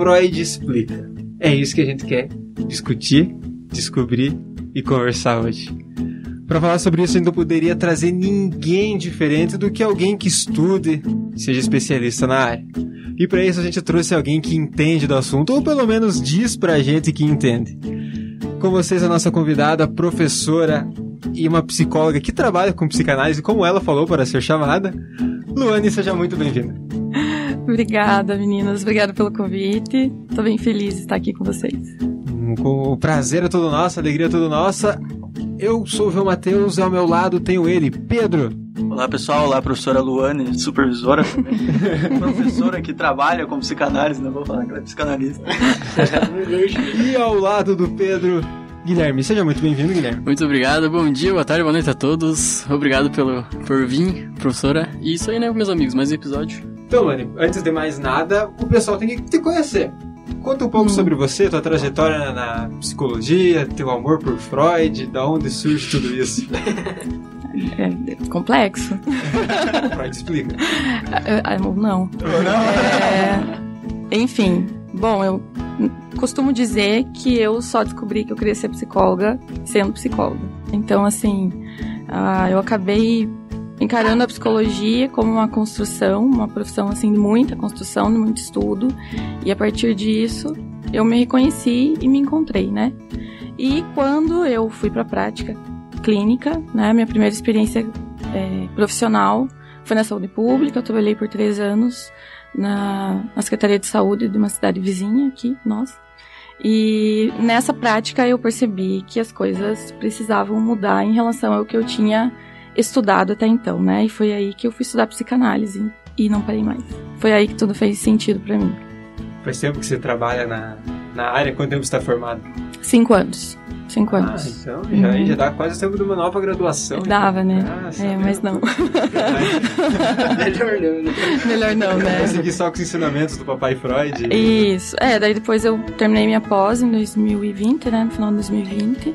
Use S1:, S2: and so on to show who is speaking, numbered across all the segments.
S1: Freud explica? É isso que a gente quer discutir, descobrir e conversar hoje. Para falar sobre isso, a gente não poderia trazer ninguém diferente do que alguém que estude, seja especialista na área. E para isso a gente trouxe alguém que entende do assunto, ou pelo menos diz pra gente que entende. Com vocês a nossa convidada, professora e uma psicóloga que trabalha com psicanálise, como ela falou para ser chamada. Luane, seja muito bem-vinda.
S2: Obrigada, meninas. Obrigada pelo convite. Estou bem feliz de estar aqui com vocês.
S1: Hum, o prazer é todo nosso, a alegria é toda nossa. Eu sou o João Matheus e ao meu lado tenho ele, Pedro.
S3: Olá pessoal, olá professora Luane, supervisora professora que trabalha com psicanálise, não vou falar que ela é psicanalista.
S1: e ao lado do Pedro, Guilherme. Seja muito bem-vindo, Guilherme.
S4: Muito obrigado, bom dia, boa tarde, boa noite a todos. Obrigado pelo, por vir, professora. E isso aí, né, meus amigos, mais um episódio.
S1: Então, Lani, antes de mais nada, o pessoal tem que te conhecer. Conta um pouco hum. sobre você, tua trajetória na psicologia, teu amor por Freud, da onde surge tudo isso.
S2: É, é complexo.
S1: Freud explica.
S2: É, é, não. Não. É, enfim, bom, eu costumo dizer que eu só descobri que eu queria ser psicóloga sendo psicóloga. Então, assim, uh, eu acabei encarando a psicologia como uma construção, uma profissão assim de muita construção, de muito estudo, e a partir disso eu me reconheci e me encontrei, né? E quando eu fui para a prática clínica, né, minha primeira experiência é, profissional foi na saúde pública, eu trabalhei por três anos na, na Secretaria de Saúde de uma cidade vizinha aqui, nossa. E nessa prática eu percebi que as coisas precisavam mudar em relação ao que eu tinha estudado até então, né? E foi aí que eu fui estudar psicanálise e não parei mais. Foi aí que tudo fez sentido para mim.
S1: Faz tempo que você trabalha na, na área? Quanto tempo você está formado?
S2: Cinco anos. Cinco
S1: ah,
S2: anos.
S1: então já, uhum. já dá quase tempo de uma nova graduação.
S2: Dava, né? Ah, é, mas não.
S3: Melhor não, né?
S2: Melhor não, né?
S1: seguir só com os ensinamentos do papai Freud.
S2: Isso. É, daí depois eu terminei minha pós em 2020, né? No final de 2020.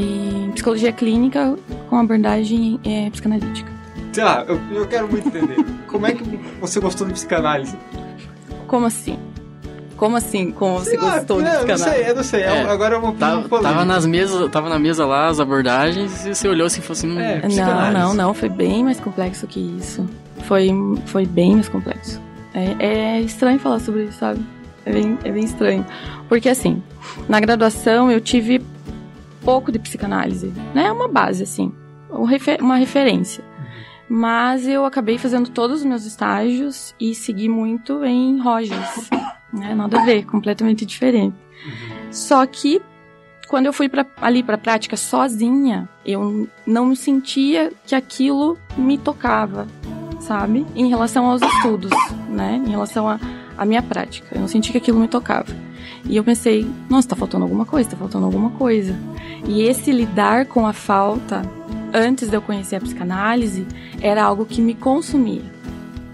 S2: Em psicologia clínica com abordagem é, psicanalítica.
S1: Sei lá, eu, eu quero muito entender. Como é que você gostou de psicanálise?
S2: Como assim? Como assim? Como você lá, gostou de
S1: Não sei, eu não sei. É. Agora eu vou
S4: tava, tava nas mesas, Tava na mesa lá as abordagens e você olhou assim e falou assim...
S2: É, não, não, não. Foi bem mais complexo que isso. Foi, foi bem mais complexo. É, é estranho falar sobre isso, sabe? É bem, é bem estranho. Porque assim, na graduação eu tive pouco de psicanálise, né? Uma base, assim. Uma referência. Mas eu acabei fazendo todos os meus estágios e segui muito em Rogers né? Nada a ver, completamente diferente. Só que quando eu fui pra, ali para a prática sozinha, eu não sentia que aquilo me tocava, sabe? Em relação aos estudos, né? Em relação à minha prática, eu não sentia que aquilo me tocava. E eu pensei, nossa, tá faltando alguma coisa, tá faltando alguma coisa. E esse lidar com a falta, antes de eu conhecer a psicanálise, era algo que me consumia.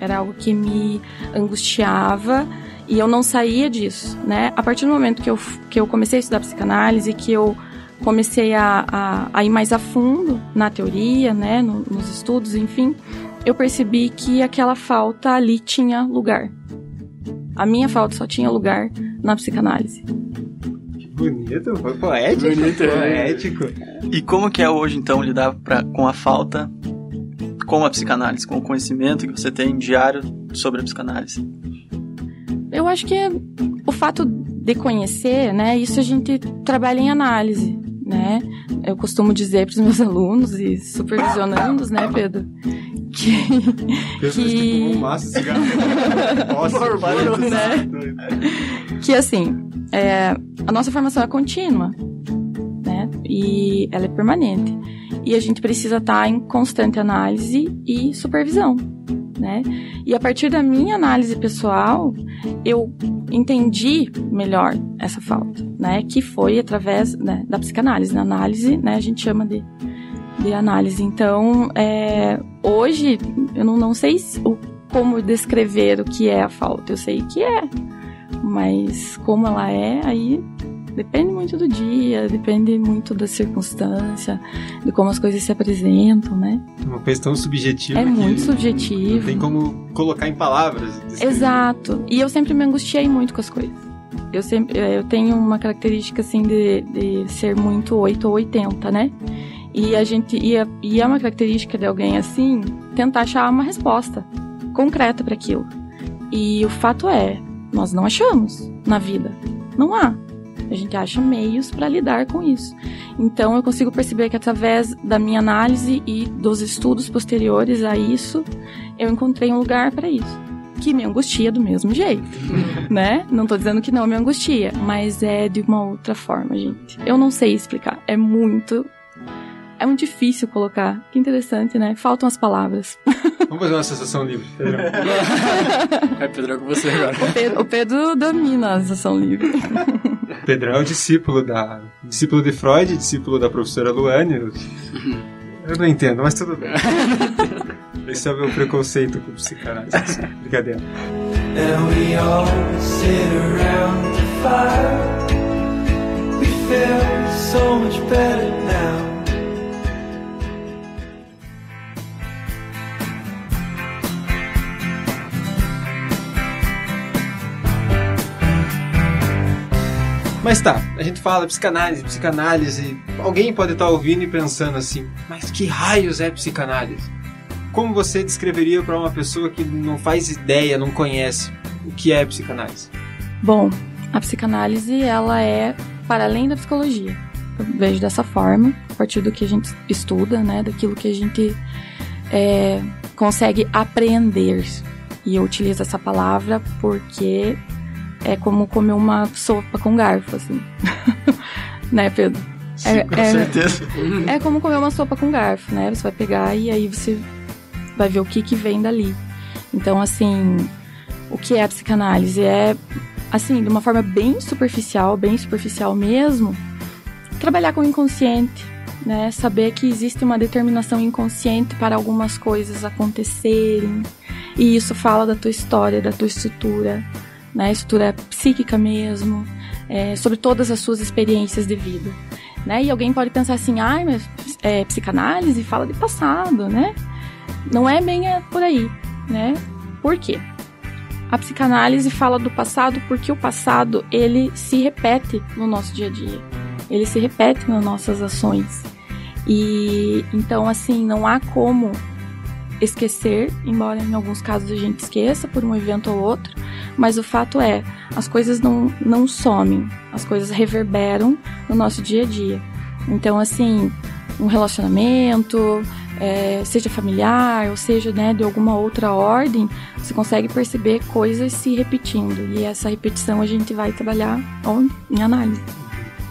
S2: Era algo que me angustiava, e eu não saía disso, né? A partir do momento que eu, que eu comecei a estudar psicanálise, que eu comecei a, a, a ir mais a fundo na teoria, né? No, nos estudos, enfim, eu percebi que aquela falta ali tinha lugar. A minha falta só tinha lugar na psicanálise.
S1: Que bonito, foi poético. Bonito,
S3: é. poético. E como que é hoje, então, lidar pra, com a falta com a psicanálise, com o conhecimento que você tem diário sobre a psicanálise?
S2: Eu acho que o fato de conhecer, né? Isso a gente trabalha em análise, né? Eu costumo dizer para os meus alunos e supervisionandos, né, Pedro? Que.
S1: que... Um massa cigarro. Nossa,
S2: né? Que assim, é, a nossa formação é contínua, né? E ela é permanente. E a gente precisa estar tá em constante análise e supervisão né? E a partir da minha análise pessoal, eu entendi melhor essa falta, né? Que foi através né, da psicanálise. Na análise, né, a gente chama de, de análise. Então, é, hoje, eu não, não sei se, o, como descrever o que é a falta. Eu sei que é, mas como ela é, aí Depende muito do dia, depende muito da circunstância, de como as coisas se apresentam, né?
S1: Uma coisa tão subjetiva.
S2: É muito subjetivo.
S1: Não tem como colocar em palavras. descrever.
S2: Exato. E eu sempre me angustiei muito com as coisas. Eu sempre eu tenho uma característica assim de, de ser muito 8 ou 80, né? E a gente ia e é uma característica de alguém assim tentar achar uma resposta concreta para aquilo. E o fato é, nós não achamos na vida. Não há. A gente acha meios para lidar com isso. Então eu consigo perceber que através da minha análise e dos estudos posteriores a isso, eu encontrei um lugar para isso. Que me angustia do mesmo jeito, né? Não tô dizendo que não me angustia, mas é de uma outra forma, gente. Eu não sei explicar. É muito. É muito difícil colocar. Que interessante, né? Faltam as palavras.
S1: Vamos fazer uma sensação livre, Pedrão.
S4: É, Pedro, é com você agora.
S2: O Pedro, o Pedro domina a sessão livre.
S1: Pedrão é o discípulo da. discípulo de Freud, discípulo da professora Luane. Eu não entendo, mas tudo bem. Esse é o meu preconceito com psicanálise. Brincadeira.
S5: And we all sit around the fire. We feel so much better now.
S1: Mas tá, a gente fala psicanálise, psicanálise. Alguém pode estar ouvindo e pensando assim, mas que raios é psicanálise? Como você descreveria para uma pessoa que não faz ideia, não conhece o que é psicanálise?
S2: Bom, a psicanálise ela é para além da psicologia. Eu vejo dessa forma, a partir do que a gente estuda, né, daquilo que a gente é, consegue apreender. E eu utilizo essa palavra porque é como comer uma sopa com garfo, assim. né, Pedro? É,
S3: Com
S2: é-
S3: certeza.
S2: é como comer uma sopa com garfo, né? Você vai pegar e aí você vai ver o que que vem dali. Então, assim, o que é a psicanálise? É, assim, de uma forma bem superficial, bem superficial mesmo, trabalhar com o inconsciente, né? Saber que existe uma determinação inconsciente para algumas coisas acontecerem. E isso fala da tua história, da tua estrutura, né? Estrutura psíquica mesmo, é, sobre todas as suas experiências de vida. Né? E alguém pode pensar assim, ai, mas é, psicanálise fala de passado, né? Não é bem é, por aí, né? Por quê? A psicanálise fala do passado porque o passado ele se repete no nosso dia a dia. Ele se repete nas nossas ações. E então assim, não há como esquecer, embora em alguns casos a gente esqueça por um evento ou outro, mas o fato é, as coisas não, não somem, as coisas reverberam no nosso dia a dia. Então, assim, um relacionamento, é, seja familiar, ou seja, né, de alguma outra ordem, você consegue perceber coisas se repetindo. E essa repetição a gente vai trabalhar? Em análise.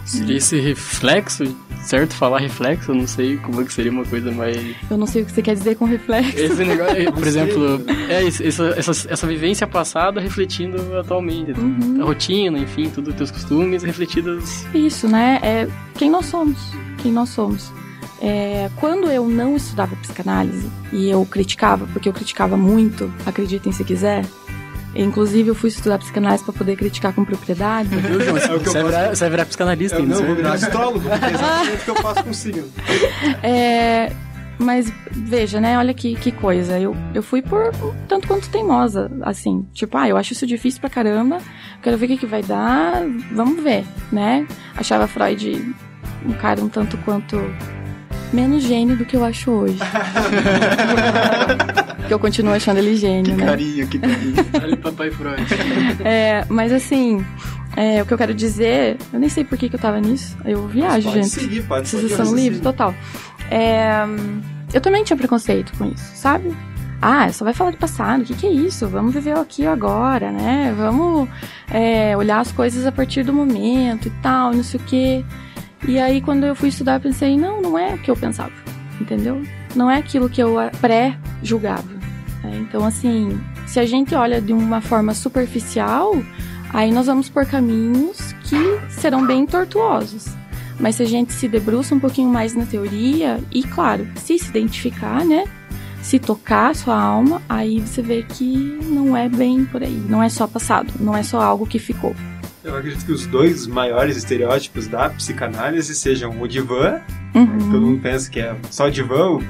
S4: Seria esse reflexo, certo? Falar reflexo, eu não sei como é que seria uma coisa mais.
S2: Eu não sei o que você quer dizer com reflexo.
S4: Esse negócio, por exemplo, é isso, essa, essa, essa vivência passada refletindo atualmente.
S2: Uhum.
S4: A rotina, enfim, tudo, teus costumes refletidos.
S2: Isso, né? É quem nós somos. Quem nós somos. É, quando eu não estudava psicanálise e eu criticava, porque eu criticava muito, acreditem se quiser. Inclusive, eu fui estudar psicanálise para poder criticar com propriedade.
S4: Viu, João?
S1: É o que eu
S4: Você vai virar, você vai virar psicanalista
S1: Eu
S4: ainda.
S1: não,
S4: você
S1: vou virar astrólogo, porque é exatamente o que eu faço com signo.
S2: É, mas veja, né? Olha que, que coisa. Eu, eu fui por um tanto quanto teimosa, assim. Tipo, ah, eu acho isso difícil pra caramba. Quero ver o que, que vai dar. Vamos ver, né? Achava Freud um cara um tanto quanto menos gênio do que eu acho hoje. que eu continuo achando ele gênio,
S3: Que
S2: né?
S3: carinho, que carinho.
S4: Olha, papai Freud.
S2: É, mas assim, é, o que eu quero dizer, eu nem sei por que, que eu tava nisso. Eu viajo,
S1: pode
S2: gente.
S1: seguir, pode
S2: Vocês são livres, total. É, eu também tinha preconceito com isso, sabe? Ah, só vai falar do passado, o que, que é isso? Vamos viver o aqui e o agora, né? Vamos é, olhar as coisas a partir do momento e tal, não sei o quê. E aí, quando eu fui estudar, pensei, não, não é o que eu pensava, entendeu? Não é aquilo que eu ah, pré-julgava. né? Então, assim, se a gente olha de uma forma superficial, aí nós vamos por caminhos que serão bem tortuosos. Mas se a gente se debruça um pouquinho mais na teoria, e claro, se se identificar, né? Se tocar a sua alma, aí você vê que não é bem por aí. Não é só passado, não é só algo que ficou.
S1: Eu acredito que os dois maiores estereótipos da psicanálise sejam o divã,
S2: Uhum.
S1: todo mundo pensa que é só o divã, o,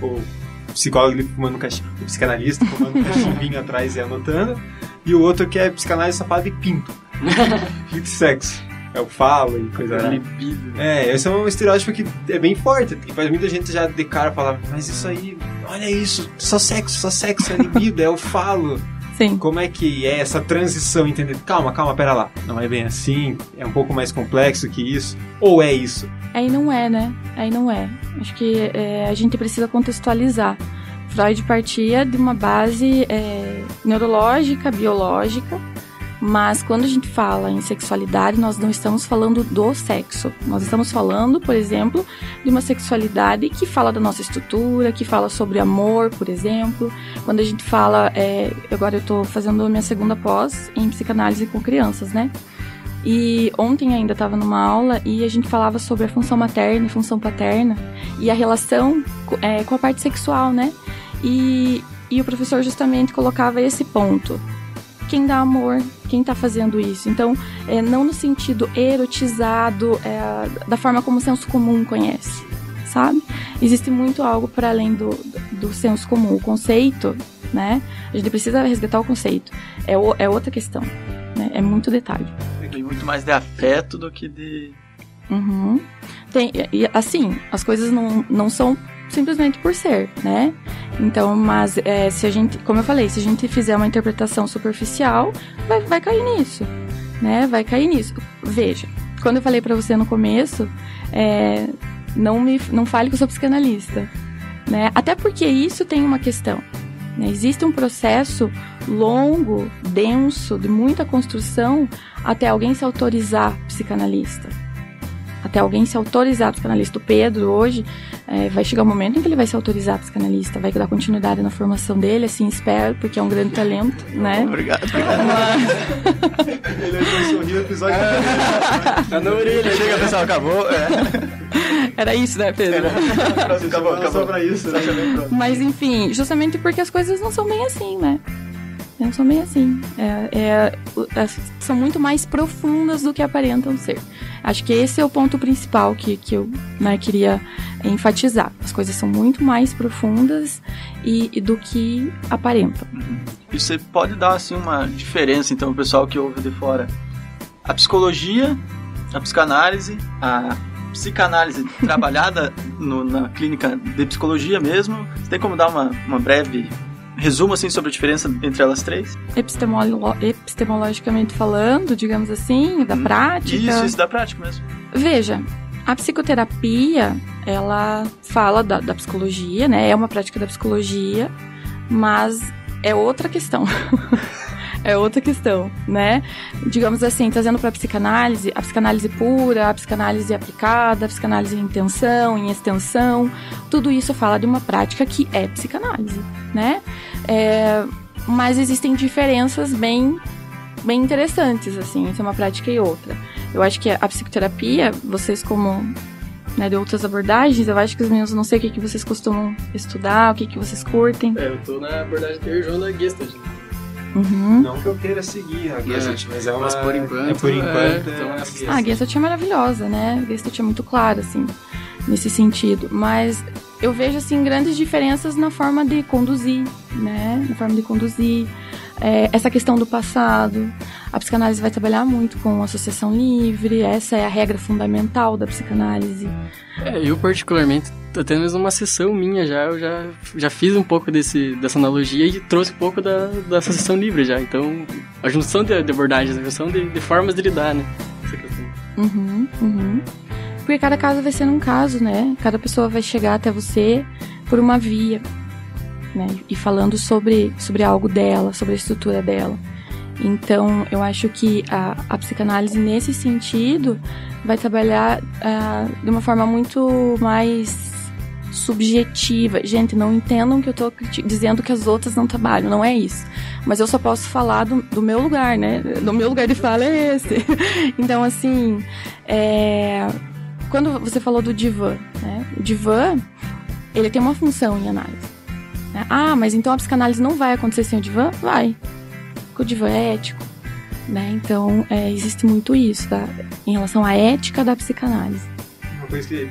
S1: o psicólogo ali fumando um cachimbo, o psicanalista fumando um cachimbinho atrás e anotando, e o outro que é psicanálise fala de pinto. pinto e sexo. É o falo e coisa arada.
S4: Libido.
S1: É, esse é um estereótipo que é bem forte, que faz muita gente já de cara falar, mas isso aí, olha isso, só sexo, só sexo, é libido, é o falo.
S2: Sim.
S1: Como é que é essa transição, entender? Calma, calma, pera lá. Não é bem assim, é um pouco mais complexo que isso. Ou é isso?
S2: Aí não é, né? Aí não é. Acho que é, a gente precisa contextualizar. Freud partia de uma base é, neurológica, biológica, mas quando a gente fala em sexualidade, nós não estamos falando do sexo. Nós estamos falando, por exemplo, de uma sexualidade que fala da nossa estrutura, que fala sobre amor, por exemplo. Quando a gente fala, é, agora eu estou fazendo a minha segunda pós em psicanálise com crianças, né? E ontem ainda estava numa aula e a gente falava sobre a função materna e função paterna e a relação é, com a parte sexual, né? E, e o professor justamente colocava esse ponto. Quem dá amor, quem está fazendo isso. Então, é, não no sentido erotizado, é, da forma como o senso comum conhece, sabe? Existe muito algo para além do, do senso comum. O conceito, né? A gente precisa resgatar o conceito. É, o- é outra questão, né? É muito detalhe.
S3: Tem muito mais de afeto do que de.
S2: Uhum. Tem, e, assim, as coisas não, não são simplesmente por ser, né? Então, mas é, se a gente, como eu falei, se a gente fizer uma interpretação superficial, vai, vai cair nisso, né? Vai cair nisso. Veja, quando eu falei pra você no começo, é, não me, não fale que eu sou psicanalista, né? Até porque isso tem uma questão. né? Existe um processo longo, denso, de muita construção até alguém se autorizar psicanalista. Até alguém se autorizar psicanalista. O Pedro, hoje, é, vai chegar um momento em que ele vai se autorizar psicanalista, vai dar continuidade na formação dele, assim espero, porque é um grande talento, né?
S3: Obrigado, obrigado.
S1: Ele vai sorrir no episódio.
S4: Tá na orelha.
S3: Chega, pessoal, acabou. É.
S2: Era isso, né, Pedro?
S3: Acabou,
S1: Só
S3: acabou.
S1: pra isso, né?
S2: Mas enfim, justamente porque as coisas não são bem assim, né? Não são bem assim. É, é, o- é, são muito mais profundas do que aparentam ser. Acho que esse é o ponto principal que, que eu né, queria enfatizar. As coisas são muito mais profundas e, e do que aparentam.
S3: E você pode dar assim uma diferença então pro pessoal que ouve de fora. A psicologia, a psicanálise, a psicanálise trabalhada no- na clínica de psicologia mesmo. Você tem como dar uma, uma breve resumo assim sobre a diferença entre elas três?
S2: Epistemolo- epistemologicamente falando, digamos assim, da
S3: Hum,
S2: prática.
S3: Isso, isso da prática mesmo.
S2: Veja, a psicoterapia, ela fala da, da psicologia, né? É uma prática da psicologia, mas é outra questão. é outra questão, né? Digamos assim, trazendo para a psicanálise, a psicanálise pura, a psicanálise aplicada, a psicanálise em intenção, em extensão, tudo isso fala de uma prática que é psicanálise, né? É, mas existem diferenças bem, bem interessantes, assim, entre uma prática e outra. Eu acho que a psicoterapia, vocês como né, de outras abordagens, eu acho que os meninos não sei o que, que vocês costumam estudar, o que, que vocês curtem.
S4: É, eu tô na abordagem da Gestalt.
S2: Uhum.
S1: Não que eu queira seguir a Gestalt, mas é uma...
S4: Mas por enquanto,
S1: É por
S4: é,
S1: enquanto.
S4: então
S1: é,
S4: essa-
S2: Ah, a Gestalt é maravilhosa, né? A Gestalt é muito clara, assim, nesse sentido. Mas eu vejo, assim, grandes diferenças na forma de conduzir, né? Na forma de conduzir. É, essa questão do passado. A psicanálise vai trabalhar muito com associação livre. Essa é a regra fundamental da psicanálise.
S4: É, eu particularmente, até mesmo uma sessão minha já, eu já, já fiz um pouco desse, dessa analogia e trouxe um pouco da, da associação livre já. Então, a junção de, de abordagens, a junção de, de formas de lidar, né? Essa questão.
S2: Uhum, uhum. Porque cada caso vai ser um caso, né? Cada pessoa vai chegar até você por uma via, né? E falando sobre, sobre algo dela, sobre a estrutura dela. Então, eu acho que a, a psicanálise, nesse sentido, vai trabalhar ah, de uma forma muito mais subjetiva. Gente, não entendam que eu tô dizendo que as outras não trabalham, não é isso. Mas eu só posso falar do, do meu lugar, né? Do meu lugar de fala é esse. Então, assim, é, quando você falou do divã, né? O divã, ele tem uma função em análise. né? Ah, mas então a psicanálise não vai acontecer sem o divã? Vai. Porque o divã é ético. né? Então, é, existe muito isso, tá? Em relação à ética da psicanálise.
S1: Uma coisa que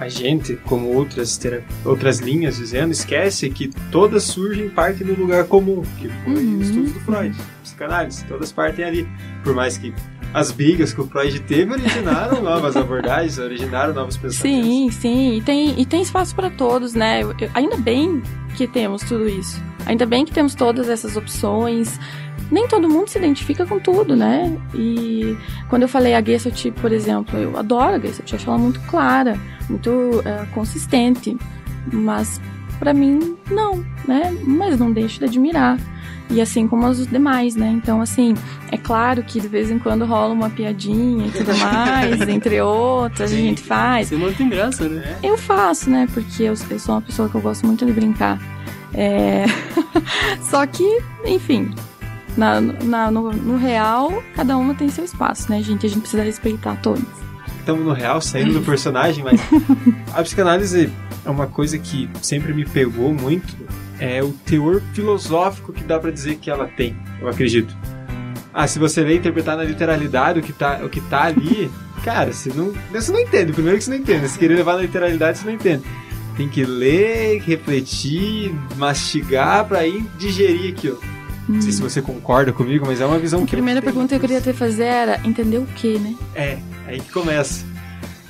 S1: a- gente, como outras, outras linhas dizendo, esquece que todas surgem parte do lugar comum, que foi
S2: Uhum.
S1: os estudos do Freud, psicanálise, todas partem ali. Por mais que as brigas que o Freud teve originaram novas abordagens, originaram novos pensamentos.
S2: Sim, sim, e tem, e tem espaço para todos, né? Eu- eu- ainda bem que temos tudo isso. Ainda bem que temos todas essas opções. Nem todo mundo se identifica com tudo, né? E quando eu falei a Gesselt, por exemplo, eu adoro a Gesselt, eu acho ela muito clara, muito eh, consistente. Mas para mim, não, né? Mas não deixo de admirar. E assim como os demais, né? Então, assim, é claro que de vez em quando rola uma piadinha e tudo mais, entre outras, a
S1: Sim.
S2: gente faz.
S4: Você não tem graça, né?
S2: Eu faço, né? Porque eu, eu sou uma pessoa que eu gosto muito de brincar. É... Só que, enfim, na, na- no, no real, cada uma tem seu espaço, né, gente? A gente precisa respeitar todos.
S1: Estamos no real, saindo do personagem, mas a psicanálise é uma coisa que sempre me pegou muito, é o teor filosófico que dá pra dizer que ela tem, eu acredito. Ah, se você ler e interpretar na literalidade o que tá, o que tá ali, cara, você não, você não entende. Primeiro que você não entende. Se querer levar na literalidade, você não entende. Tem que ler, refletir, mastigar pra ir digerir aquilo. Não sei se você concorda comigo, mas é uma visão
S2: A
S1: que eu
S2: primeira pergunta que eu queria te fazer era entender o que, né?
S1: É, aí que começa.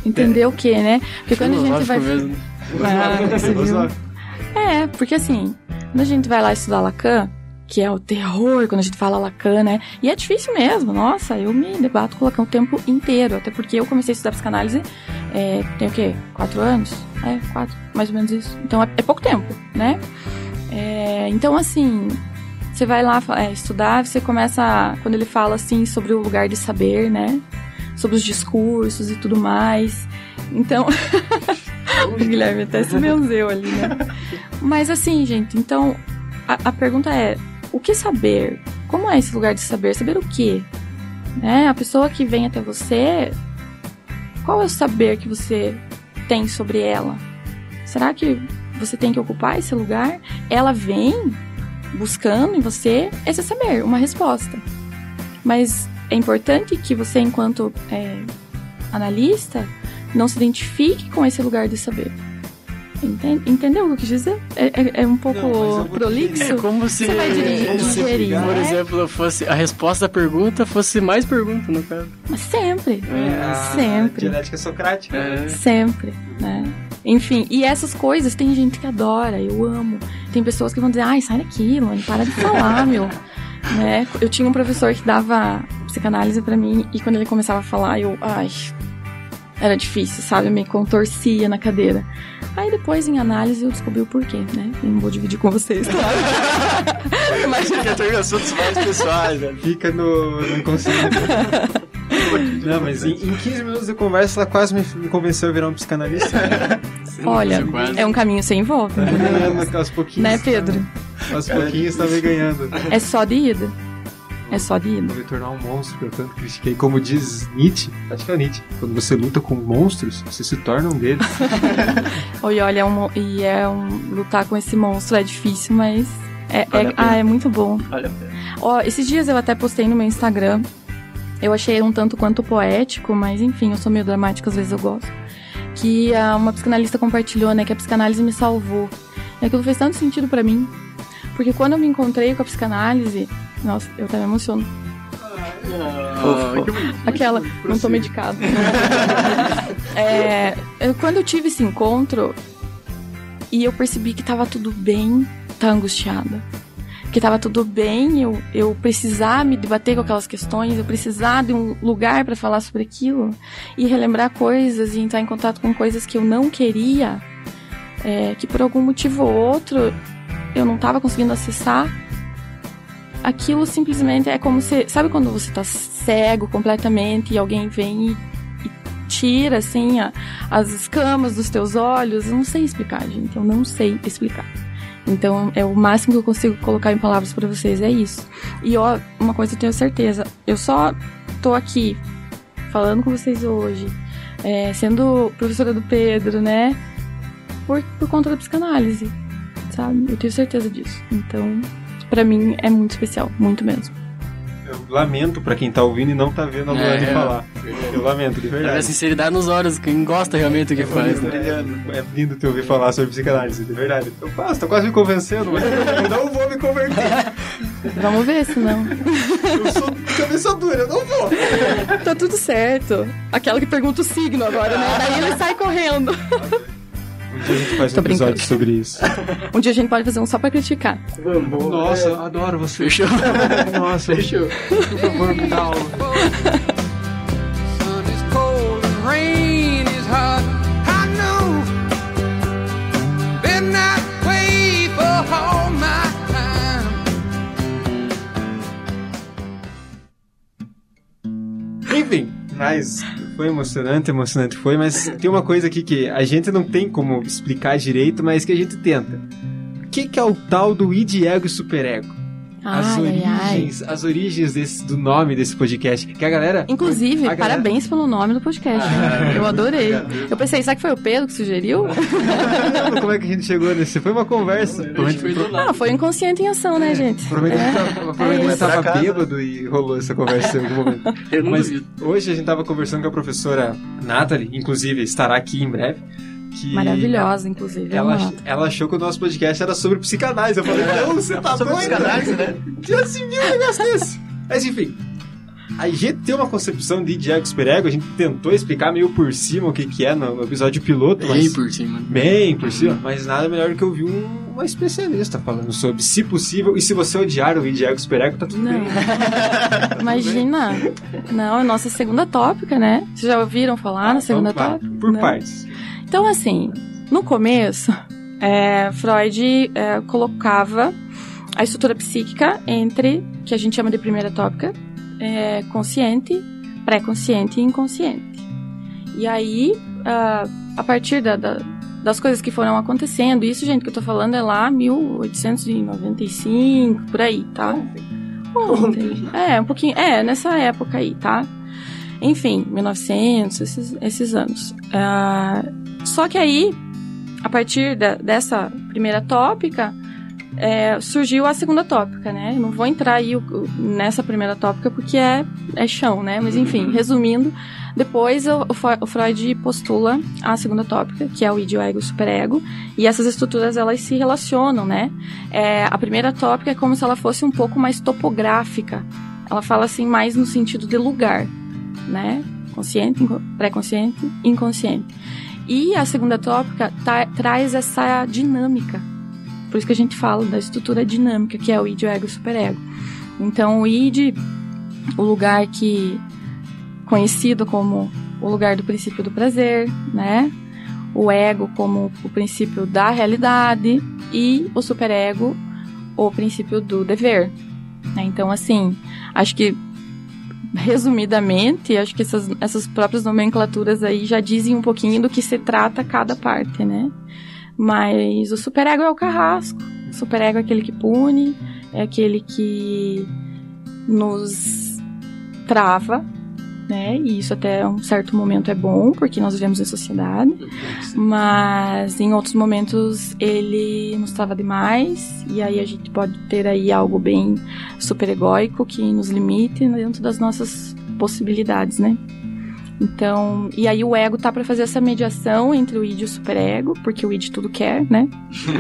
S2: Entender o que, né? Porque quando a gente vai.
S4: Mesmo.
S2: Ah. É, porque assim, quando a gente vai lá estudar Lacan, que é o terror quando a gente fala Lacan, né? E é difícil mesmo, nossa, eu me debato com Lacan o tempo inteiro, até porque eu comecei a estudar psicanálise é, tem o quê? Quatro anos? É, quatro, mais ou menos isso. Então é, é pouco tempo, né? É, então, assim, você vai lá é, estudar, você começa, quando ele fala assim sobre o lugar de saber, né? Sobre os discursos e tudo mais. Então, o Guilherme até se benzeu ali, né? Mas assim, gente, então a, a pergunta é: o que saber? Como é esse lugar de saber? Saber o quê? Né? A pessoa que vem até você, qual é o saber que você tem sobre ela? Será que você tem que ocupar esse lugar? Ela vem buscando em você esse saber, uma resposta. Mas é importante que você, enquanto é, analista, não se identifique com esse lugar de saber. Enten- Entendeu o que eu quis dizer? É, é- é um pouco
S1: Não,
S2: prolixo?
S4: É como se,
S2: Você vai dirigir-
S4: como se,
S2: digerir,
S4: por
S2: né?
S4: exemplo, fosse a resposta da pergunta fosse mais pergunta, no caso.
S2: Mas sempre.
S1: É a
S2: Sempre.
S1: dialética socrática.
S4: É.
S2: Sempre, né? Enfim, e essas coisas tem gente que adora, eu amo. Tem pessoas que vão dizer, ai, sai daqui, mano, para de falar, meu. Né? Eu tinha um professor que dava psicanálise pra mim e quando ele começava a falar, eu, ai, era difícil, sabe? Eu me contorcia na cadeira. Aí depois, em análise, eu descobri o porquê, né? Eu não vou dividir com vocês, claro. Mas
S3: Quer ter assuntos mais pessoais, né?
S1: Fica no, no inconsciente. Não, mas em, em 15 minutos de conversa, ela quase me, me convenceu a virar um psicanalista.
S2: olha, é um caminho sem volta,
S1: Tá ganhando aos pouquinhos.
S2: né, Pedro?
S1: Aos pouquinhos tá me ganhando.
S2: É só de ida. É só de ida.
S1: Vou me tornar um monstro que eu tanto critiquei. Como diz Nietzsche, acho que é o Nietzsche. Quando você luta com monstros, você se torna um deles.
S2: Oi, olha, é um, e é um, lutar com esse monstro é difícil, mas é,
S3: Vale
S2: é- ah, é muito bom.
S3: Olha a pena.
S2: Ó, esses dias eu até postei no meu Instagram. Eu achei um tanto quanto poético, mas enfim, eu sou meio dramática, às vezes eu gosto. Que ah, uma psicanalista compartilhou, né, que a psicanálise me salvou. E aquilo fez tanto sentido pra mim. Porque quando eu me encontrei com a psicanálise, nossa, eu até me emociono.
S4: Ah.
S2: Aquela, não tô medicado. é, quando eu tive esse encontro e eu percebi que tava tudo bem, tá angustiada. Que tava tudo bem, eu, eu precisar me debater com aquelas questões, eu precisar de um lugar pra falar sobre aquilo e relembrar coisas e entrar em contato com coisas que eu não queria, é, que por algum motivo ou outro eu não tava conseguindo acessar. Aquilo simplesmente é como se. Sabe quando você tá cego completamente e alguém vem e tira assim a- as escamas dos teus olhos? Eu não sei explicar, gente. Eu não sei explicar. Então é o máximo que eu consigo colocar em palavras pra vocês é isso. E ó, uma coisa eu tenho certeza, eu só tô aqui falando com vocês hoje, é, sendo professora do Pedro, né? Por, por conta da psicanálise, sabe? Eu tenho certeza disso. Então, pra mim é muito especial, muito mesmo.
S1: Eu lamento pra quem tá ouvindo e não tá vendo a Luane
S4: É,
S1: falar.
S4: verdade.
S1: Eu lamento, de
S4: É a
S1: verdade.
S4: sinceridade nos olhos, quem gosta realmente do que faz, né?
S1: É lindo te ouvir falar sobre psicanálise, de verdade. Eu faço, tá quase me convencendo, mas eu não vou me converter.
S2: Vamos ver se não.
S1: Eu sou cabeça dura, eu não vou.
S2: tá tudo certo. Aquela que pergunta o signo agora, né? Daí ele sai correndo.
S1: Um dia a gente faz um
S2: Tô
S1: episódio
S2: brincando.
S1: sobre isso.
S2: Um dia a gente pode fazer um só pra criticar.
S1: Nossa, eu adoro você.
S4: Fechou.
S1: Nossa,
S4: Fechou.
S1: por favor, me dá aula. Enfim, mas foi emocionante, emocionante foi, mas tem uma coisa aqui que a gente não tem como explicar direito, mas que a gente tenta. O que, que é o tal do id, ego e superego? As
S2: Ai, ai, ai.
S1: origens, as origens desse, do nome desse podcast. Que a galera.
S2: Inclusive,
S1: a galera-
S2: parabéns pelo nome do podcast. Eu adorei. Eu pensei, será que foi o Pedro que sugeriu?
S1: Lembra como é que a gente chegou nesse? Foi uma conversa. Provavelmente,
S4: Foi do.
S2: Ah, foi inconsciente em ação, né, gente?
S1: provavelmente,
S2: É.
S1: provavelmente eu
S2: isso.
S1: tava
S3: Pra casa.
S1: bêbado e rolou essa conversa em algum momento.
S4: Não
S1: Mas hoje a gente tava conversando com a professora Nathalie, inclusive estará aqui em breve. Que
S2: Maravilhosa, inclusive.
S1: Ela,
S2: Ela...
S1: ela achou que o nosso podcast era sobre psicanálise. Eu falei, não, você tá
S3: Sobre
S1: doido?
S3: psicanálise, né?
S1: Já se viu um negócio desse? Mas enfim, a gente tem uma concepção de Diego Superego, a gente tentou explicar meio por cima o que, que é no, episódio piloto,
S4: Bem
S1: mas
S4: por cima.
S1: bem por cima, mas nada melhor do que ouvir um, uma especialista falando sobre se possível e se você odiar o Diego Superego, tá tudo
S2: Não.
S1: bem.
S2: Imagina. Não, é nossa segunda tópica, né? Vocês já ouviram falar na segunda tópica?
S1: Por
S2: Não.
S1: partes.
S2: Então, assim, no começo, é, Freud é, colocava a estrutura psíquica entre, que a gente chama de primeira tópica, é, consciente, pré-consciente e inconsciente. E aí, ah, a partir da- da- das coisas que foram acontecendo, isso, gente, que eu tô falando é lá 1895, por aí, tá? Ontem. É, um pouquinho. É, nessa época aí, tá? Enfim, 1900, esses, esses anos. Ah, só que aí, a partir da- dessa primeira tópica, é, surgiu a segunda tópica, né? Eu não vou entrar aí nessa primeira tópica porque é, é chão, né? Mas enfim, resumindo, depois o, o Freud postula a segunda tópica, que é o id, o ego e o superego, e essas estruturas elas se relacionam, né? É, a primeira tópica é como se ela fosse um pouco mais topográfica. Ela fala assim mais no sentido de lugar, né? Consciente, pré-consciente, inconsciente. E a segunda tópica tá- traz essa dinâmica. Por isso que a gente fala da estrutura dinâmica, que é o id, o ego e o superego. Então, o id, o lugar que conhecido como o lugar do princípio do prazer, né? O ego como o princípio da realidade e o superego o princípio do dever. né? Então, assim, acho que resumidamente, acho que essas, essas próprias nomenclaturas aí já dizem um pouquinho do que se trata cada parte, né? Mas o superego é o carrasco. O superego é aquele que pune, é aquele que nos trava, né? E isso até um certo momento é bom, porque nós vivemos em sociedade. Mas em outros momentos ele nos trava demais, e aí a gente pode ter aí algo bem superegóico que nos limite dentro das nossas possibilidades, né? Então, e aí o ego tá para fazer essa mediação entre o id e o superego, porque o id tudo quer, né?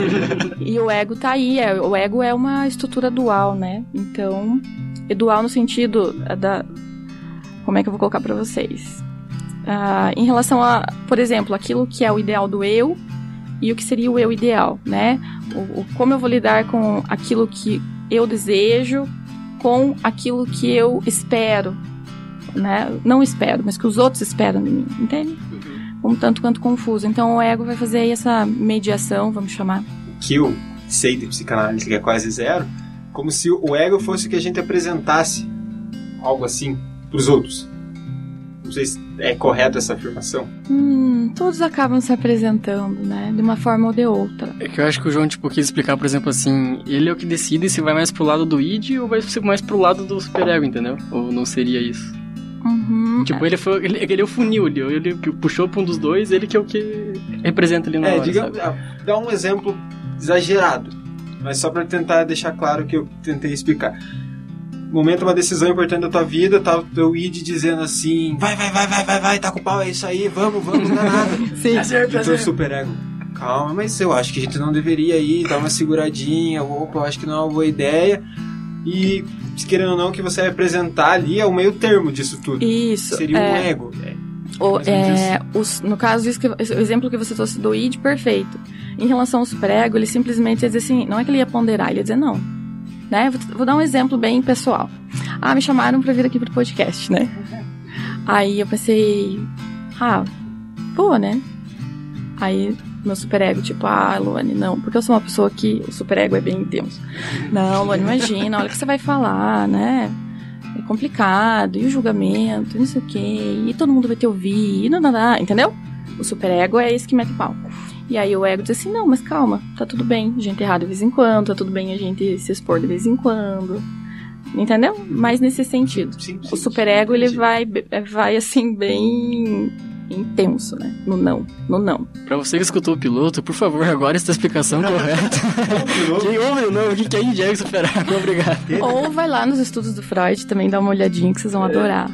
S2: e o ego tá aí, é, o ego é uma estrutura dual, né? Então, é dual no sentido da como é que eu vou colocar para vocês? Ah, em relação a, por exemplo, aquilo que é o ideal do eu e o que seria o eu ideal, né? O, o- como eu vou lidar com aquilo que eu desejo com aquilo que eu espero, né? Não espero, mas que os outros esperam de mim, entende? Um tanto quanto confuso. Então o ego vai fazer aí essa mediação, vamos chamar.
S1: que eu sei de psicanálise, que é quase zero, como se o ego fosse o que a gente apresentasse, algo assim, pros outros. Não sei se é correta essa afirmação.
S2: Hum, todos acabam se apresentando, né? De uma forma ou de outra.
S4: É que eu acho que o João, tipo, quis explicar, por exemplo, assim, ele é o que decide se vai mais pro lado do id ou vai ser mais pro lado do superego, entendeu? Ou não seria isso?
S2: Uhum.
S4: Tipo, ele foi. Ele, ele é o funil, ele, ele que puxou pra um dos dois, ele que é o que representa ali na
S1: É,
S4: hora.
S1: diga,
S4: sabe?
S1: ah, dá um exemplo exagerado, mas só para tentar deixar claro o que eu tentei explicar. Momento, uma decisão importante da tua vida, tá o teu id dizendo assim, vai, vai, vai, vai, vai, vai, tá com o pau, é isso aí, vamos, vamos, não é nada.
S2: Sim.
S1: E teu super ego, calma, mas eu acho que a gente não deveria ir, dar uma seguradinha, opa, eu acho que não é uma boa ideia. E, se querendo ou não, o que você vai apresentar ali é o meio termo disso tudo.
S2: Isso.
S1: Seria um
S2: é,
S1: ego. É,
S2: o- é, os- no caso, isso que- o exemplo que você trouxe do id, perfeito. Em relação ao superego, ele simplesmente ia dizer assim, não é que ele ia ponderar, ele ia dizer não. Né? Vou, dar um exemplo bem pessoal. Ah, me chamaram pra vir aqui pro podcast, né? Aí eu pensei, ah, vou, né? Aí meu superego, tipo, ah, Luane, não, porque eu sou uma pessoa que o superego é bem intenso. Não, Luane, imagina, olha o que você vai falar, né? É complicado, e o julgamento, não sei o quê, e todo mundo vai te ouvir, e não, não, não, entendeu? O superego é esse que mete pau. E aí o ego diz assim, não, mas calma, tá tudo bem, a gente errar de vez em quando, tá tudo bem a gente se expor de vez em quando. Entendeu? Mas nesse sentido.
S1: Sim, sim,
S2: O superego,
S1: sim,
S2: ele vai, vai assim, bem intenso, né? No não, no não.
S4: Pra você que escutou o piloto, por favor, agora esta explicação correta. Quem ouve ou não, o que que é Indiego Superego? Obrigado.
S2: Ou vai lá nos estudos do Freud também dar uma olhadinha que vocês vão adorar.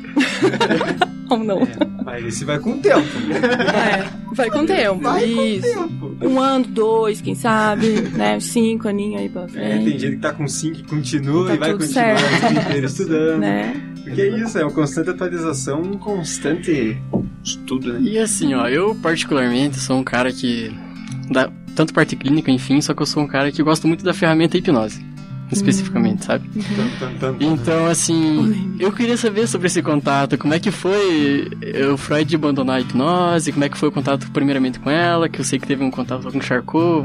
S2: Ou não.
S1: É, mas esse vai com o tempo.
S2: É, vai com tempo.
S1: Vai com
S2: Isso.
S1: tempo.
S2: Um ano, dois, quem sabe, né? Cinco aninhos aí pra
S1: É,
S2: frente.
S1: tem gente que tá com 5 e continua
S2: Tá
S1: e vai continuar
S2: certo.
S1: estudando.
S2: Né?
S1: Porque é isso, é uma constante atualização, um constante estudo, né?
S4: E assim, ó, eu particularmente sou um cara que. Da, tanto parte clínica, enfim, só que eu sou um cara que gosta muito da ferramenta hipnose. Especificamente, sabe?
S1: Tan.
S4: Então, assim, eu queria saber sobre esse contato. Como é que foi eh, o Freud abandonar a hipnose? Como é que foi o contato primeiramente com ela? Que eu sei que teve um contato com o Charcot, uns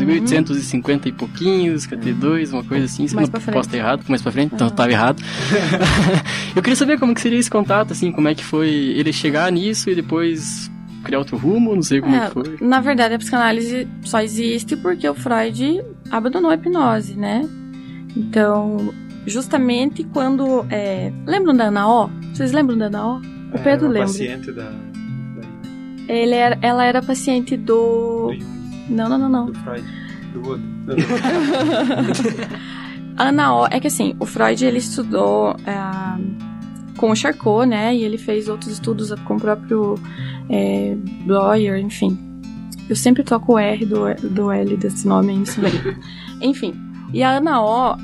S2: Uhum.
S4: 1850 e pouquinhos, 52, uma coisa assim. Se
S2: Mais
S4: não posso estar errado, mais pra frente, então
S2: Ah.
S4: eu tava errado. eu queria saber como que seria esse contato, assim, como é que foi ele chegar nisso e depois criar outro rumo, não sei como é,
S2: É,
S4: que foi.
S2: na verdade, a psicanálise só existe porque o Freud abandonou a hipnose, né? Então, justamente quando. É... Lembram da Ana O? Vocês lembram da Ana O? O Pedro lembra.
S1: paciente da,
S2: Ele era, ela era paciente do.
S1: do
S2: Não, não, não, não.
S1: do Freud, do outro. Não, não.
S2: Ana O, é que assim, o Freud ele estudou é, com o Charcot, né? E ele fez outros estudos com o próprio é, Bloyer, enfim. Eu sempre toco o R do, do L desse nome, é isso mesmo. enfim. E a Ana O,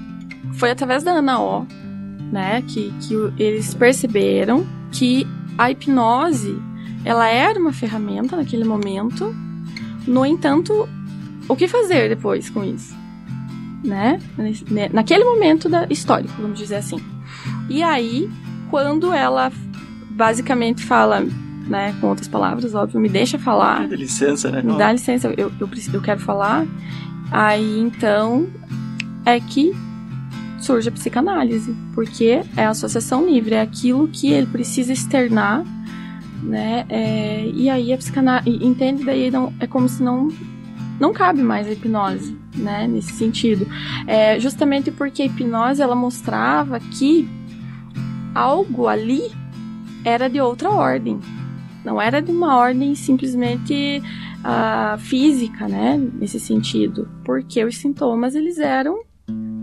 S2: foi através da Ana O, né, que, que eles perceberam que a hipnose, ela era uma ferramenta naquele momento. No entanto, o que fazer depois com isso? né? Né, Naquele momento da, histórico, vamos dizer assim. E aí, quando ela basicamente fala, né, com outras palavras, óbvio, me deixa falar,
S3: Dá licença, né?
S2: me dá licença, eu, eu, eu quero falar. Aí então é que surge a psicanálise, porque é a associação livre, é aquilo que ele precisa externar, né? é, e aí a psicanálise entende daí não é como se não não cabe mais a hipnose, né? Nesse sentido, é, justamente porque a hipnose ela mostrava que algo ali era de outra ordem, não era de uma ordem simplesmente ah, física, né? Nesse sentido, porque os sintomas eles eram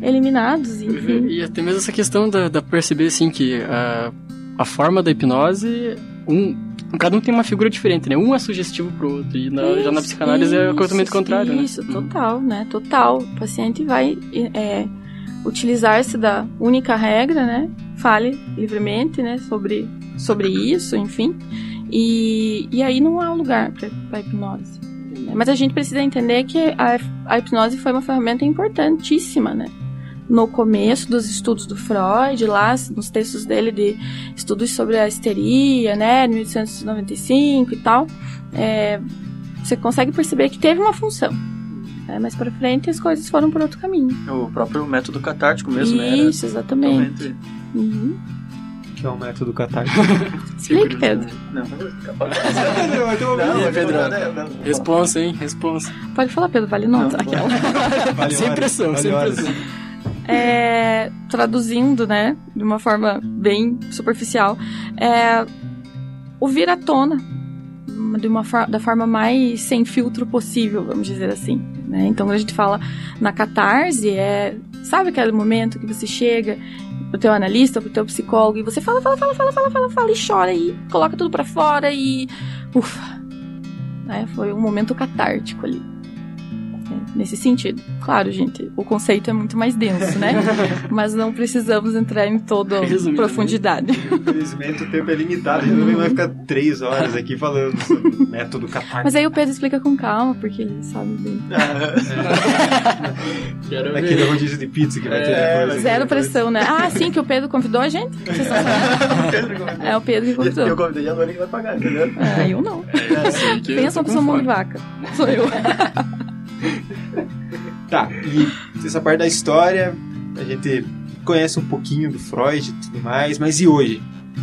S2: eliminados, enfim.
S4: E até mesmo essa questão da, da perceber, assim, que a, a forma da hipnose, um, cada um tem uma figura diferente, né? Um é sugestivo pro outro, e na- já na
S2: Isso,
S4: psicanálise é completamente
S2: isso,
S4: contrário, né?
S2: Isso, total, né? Total. O paciente vai é, utilizar-se da única regra, né? Fale livremente, né? Sobre, sobre isso, enfim. E, e aí não há lugar para hipnose. Mas a gente precisa entender que a, a hipnose foi uma ferramenta importantíssima, né? No começo dos estudos do Freud, lá nos textos dele de estudos sobre a histeria, né? 1895 e tal. É, você consegue perceber que teve uma função. né? Mais pra frente as coisas foram por outro caminho.
S3: O próprio método catártico mesmo, né? Era
S2: Isso, exatamente. Uhum.
S1: Que é o método catártico.
S2: Explique, Pedro.
S3: Não, não,
S1: Não,
S3: é
S4: Pedro. Responsa, hein? Responsa.
S2: Pode falar, Pedro, vale nota.
S3: Não,
S2: Aquela.
S1: Vale
S4: Sem pressão,
S1: vale
S4: sem pressão.
S2: É, traduzindo, né, de uma forma bem superficial, é, o vir à tona de uma da forma mais sem filtro possível, vamos dizer assim. Né? Então, quando a gente fala na catarse, é, sabe aquele momento que você chega pro teu analista, pro teu psicólogo, e você fala, fala, fala, fala, fala, fala, fala, e chora, e coloca tudo pra fora, e. Ufa! Né? Foi um momento catártico ali. É, Nesse sentido. Claro, gente, o conceito é muito mais denso, né? Mas não precisamos entrar em toda profundidade.
S1: Infelizmente o tempo é limitado, a gente não vai ficar três horas aqui falando sobre o método catártico.
S2: Mas aí o Pedro explica com calma, porque ele sabe bem.
S4: Quero
S1: Naquele
S4: ver.
S1: rodízio de pizza que vai ter
S3: É,
S1: depois.
S2: Zero pressão, né? Ah, sim, que o Pedro convidou a gente? Vocês estão sabendo? É o Pedro que
S3: E eu
S2: convidou.
S3: convidei a Lori que vai pagar, entendeu?
S2: É, eu não.
S4: É assim que eu
S2: Pensa uma
S4: com
S2: pessoa mão de vaca. Sou eu.
S1: Tá, e essa parte da história, a gente conhece um pouquinho do Freud e tudo mais, mas e hoje?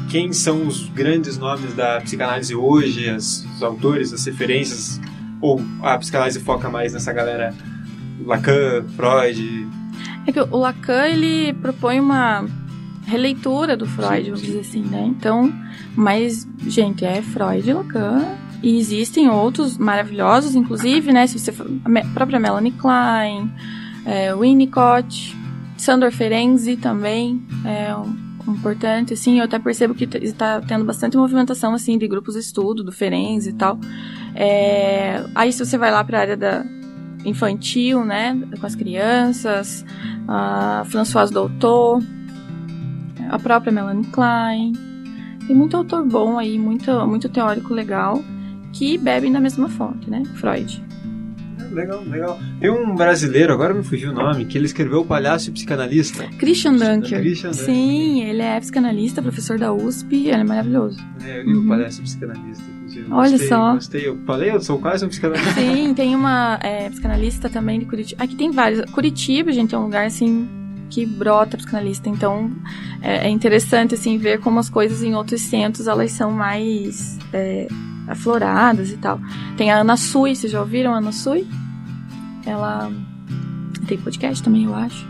S1: Quem são os grandes nomes da psicanálise hoje, as- os autores, as referências? Ou a psicanálise foca mais nessa galera Lacan, Freud?
S2: É que o Lacan, ele propõe uma releitura do Freud, vamos dizer assim, né? Então, mas, gente, é Freud e Lacan. E existem outros maravilhosos, inclusive, né? Se você for, a própria Melanie Klein, é, Winnicott, Sandor Ferenczi também é um importante, assim. Eu até percebo que está tendo bastante movimentação, assim, de grupos de estudo, do Ferenczi e tal. É, aí, se você vai lá para a área da infantil, né? Com as crianças, a Françoise Doutor, a própria Melanie Klein. Tem muito autor bom aí, muito, muito teórico legal, que bebem da mesma fonte, né? Freud.
S1: Legal, legal. Tem um brasileiro, agora me fugiu o nome, que ele escreveu O Palhaço e Psicanalista.
S2: Christian Dunker.
S1: Christian Dunker.
S2: Sim, ele é psicanalista, professor da USP, ele é maravilhoso.
S1: É, eu li o
S2: Uhum.
S1: Palhaço e Psicanalista.
S2: Olha
S1: Gostei,
S2: só.
S1: Gostei. Eu falei, eu sou quase um psicanalista.
S2: Sim, tem uma é, psicanalista também de Curitiba. Aqui tem vários. Curitiba, gente, é um lugar assim que brota psicanalista. Então é, é interessante assim ver como as coisas em outros centros elas são mais é, afloradas e tal. Tem a Ana Sui, vocês já ouviram a Ana Sui? Ela tem podcast também, eu acho.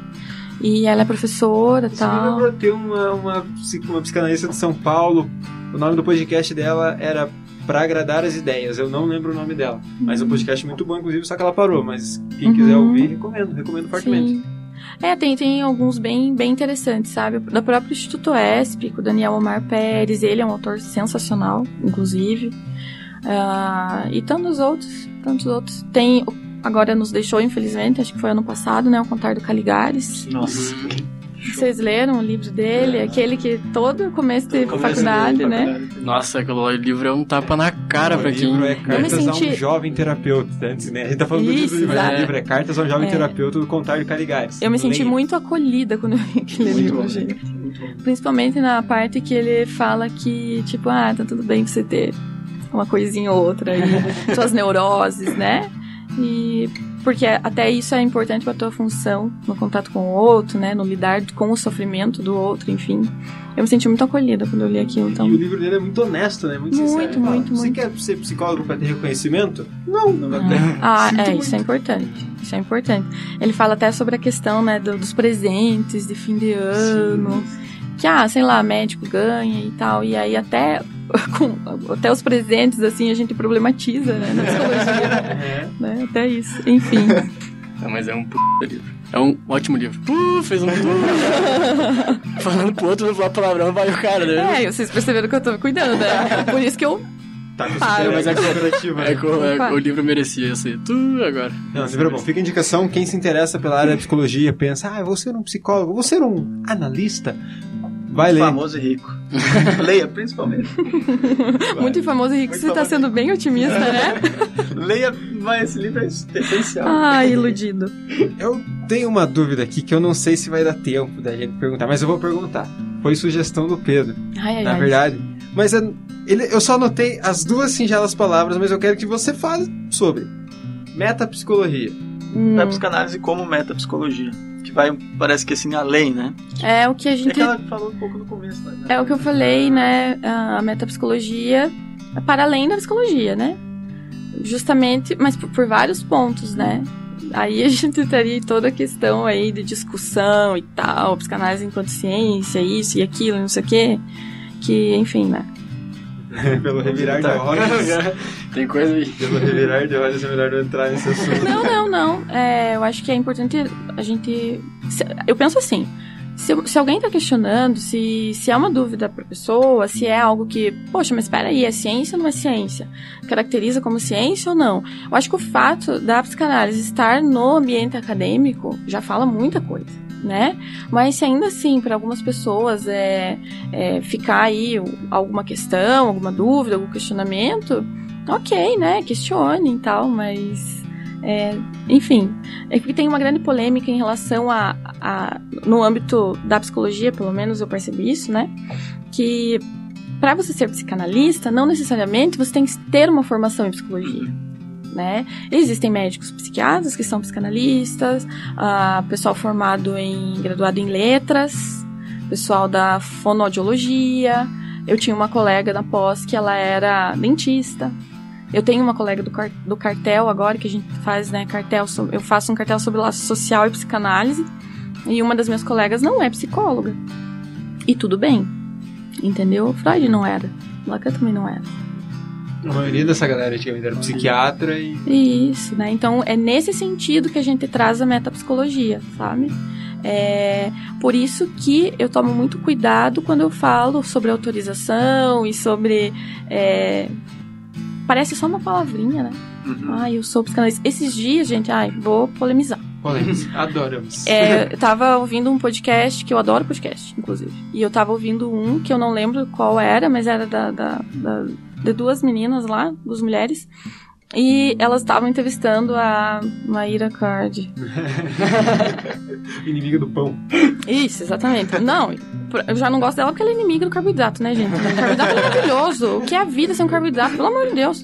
S2: E ela é professora e tal.
S1: lembrou, tem uma, uma, uma psicanalista de São Paulo. O nome do podcast dela era Pra Agradar as Ideias. Eu não lembro o nome dela. Mas é um podcast muito bom, inclusive, só que ela parou. Mas quem quiser
S2: Uhum.
S1: ouvir, recomendo. Recomendo fortemente.
S2: Sim. É, tem, tem alguns bem, bem interessantes, sabe? Da próprio Instituto ESP, com o Daniel Omar Pérez, ele é um autor sensacional, inclusive. Ah, e tantos outros, tantos outros. Tem, agora nos deixou, infelizmente, acho que foi ano passado, né? O Contar do Caligares.
S3: Nossa.
S2: Vocês leram o livro dele? Aquele que todo começo de
S3: Começo
S2: faculdade,
S3: de
S2: né?
S3: faculdade.
S4: Nossa, aquele livro é um tapa na cara
S1: o
S4: pra quem.
S1: livro é Cartas a
S2: senti-
S1: um Jovem Terapeuta. Antes, né? A gente tá falando muito
S2: Isso,
S1: do livro, mas o livro é Cartas a um Jovem
S2: É.
S1: Terapeuta do Contar de Caligares.
S2: Eu me senti
S1: Leia.
S2: muito acolhida quando eu li aquele
S3: Muito
S2: livro,
S3: bom.
S2: gente. Principalmente na parte que ele fala que, tipo, ah, tá tudo bem você ter uma coisinha ou outra aí, suas neuroses, né? E porque até isso é importante pra tua função no contato com o outro, né? No lidar com o sofrimento do outro, enfim. Eu me senti muito acolhida quando eu li aquilo, então.
S1: E o livro dele é muito honesto, né? Muito,
S2: Muito,
S1: sincero. Fala,
S2: muito,
S1: Você
S2: muito.
S1: quer ser psicólogo pra ter reconhecimento? Não, não vai ter.
S2: Ah,
S1: Sinto
S2: é,
S1: muito.
S2: isso é importante. Isso é importante. Ele fala até sobre a questão, né, do- dos presentes de fim de ano. Que, ah, sei lá, médico ganha e tal. E aí até, com, até os presentes, assim, a gente problematiza, né, na psicologia.
S1: É.
S2: né, até isso. Enfim.
S4: Não, mas é um puta livro. É um ótimo livro. Uh, fez um. Falando pro outro, não falar palavrão, vai o cara, né?
S2: É, vocês perceberam que eu tô cuidando, né? Por isso que eu...
S1: Tá com
S4: mas é
S1: né?
S4: É, que o- é,
S2: Opa.
S4: o livro merecia ser tu agora.
S1: Não, livro é bom. Fica a indicação, quem se interessa pela área da psicologia, pensa, ah, eu vou ser um psicólogo, vou ser um analista. Vai ler.
S3: Famoso e rico. Leia, principalmente.
S2: Muito famoso e rico,
S3: Muito
S2: você tá
S3: famoso.
S2: sendo bem otimista, né?
S3: Leia, mas esse livro é essencial.
S2: Ai, iludido.
S1: Eu tenho uma dúvida aqui que eu não sei se vai dar tempo da gente perguntar, mas eu vou perguntar. Foi sugestão do Pedro,
S2: Ai, ai,
S1: na
S2: ai.
S1: verdade. Mas eu, ele- eu só anotei as duas singelas palavras, mas eu quero que você fale sobre metapsicologia.
S2: Hum,
S3: É psicanálise como metapsicologia. Que vai, parece que assim, além, né?
S2: é o que a
S3: É
S2: gente
S3: que ela falou um pouco no começo, né?
S2: É o que eu falei, né? A metapsicologia é para além da psicologia, né? Justamente, mas por, por vários pontos, né? Aí a gente teria toda a questão aí de discussão e tal, psicanálise enquanto ciência, isso e aquilo, não sei o quê. Que, enfim, né?
S1: Pelo revirar de
S3: Tá.
S1: olhos.
S4: Tem coisa aí.
S1: Pelo revirar de olhos é melhor não entrar nesse assunto.
S2: Não, não, não. É, eu acho que é importante a gente. Eu penso assim: se, se alguém está questionando, se, se é uma dúvida para a pessoa, se é algo que, poxa, mas espera aí, é ciência ou não é ciência? Caracteriza como ciência ou não? Eu acho que o fato da psicanálise estar no ambiente acadêmico já fala muita coisa. Né? Mas se ainda assim, para algumas pessoas, é, é ficar aí alguma questão, alguma dúvida, algum questionamento, ok, né? Questione e tal, mas é, enfim, é que tem uma grande polêmica em relação a, a, no âmbito da psicologia, pelo menos eu percebi isso, né? Que para você ser psicanalista, não necessariamente você tem que ter uma formação em psicologia. Né? Existem médicos psiquiatras que são psicanalistas, uh, pessoal formado em graduado em letras, pessoal da fonoaudiologia. Eu tinha uma colega na pós que ela era dentista, eu tenho uma colega do, do cartel agora, que a gente faz, né, cartel, eu faço um cartel sobre laço social e psicanálise, e uma das minhas colegas não é psicóloga. E tudo bem, entendeu? Freud não era, Lacan também não era.
S1: A maioria dessa galera antigamente era psiquiatra e...
S2: Isso, né? Então é nesse sentido que a gente traz a metapsicologia, sabe? É por isso que eu tomo muito cuidado quando eu falo sobre autorização e sobre é, parece só uma palavrinha, né? Uhum. Ai, eu sou psicanalista. Esses dias, gente, ai, vou polemizar.
S1: Polêmica, adoramos.
S2: É, eu tava ouvindo um podcast, que eu adoro podcast, inclusive. E eu tava ouvindo um que eu não lembro qual era, mas era da, da, da de duas meninas lá, duas mulheres. E elas estavam entrevistando a Maíra Card.
S1: inimiga do pão.
S2: Isso, exatamente. Não, eu já não gosto dela porque ela é inimiga do carboidrato, né, gente? O carboidrato é maravilhoso. O que é a vida sem um carboidrato? Pelo amor de Deus.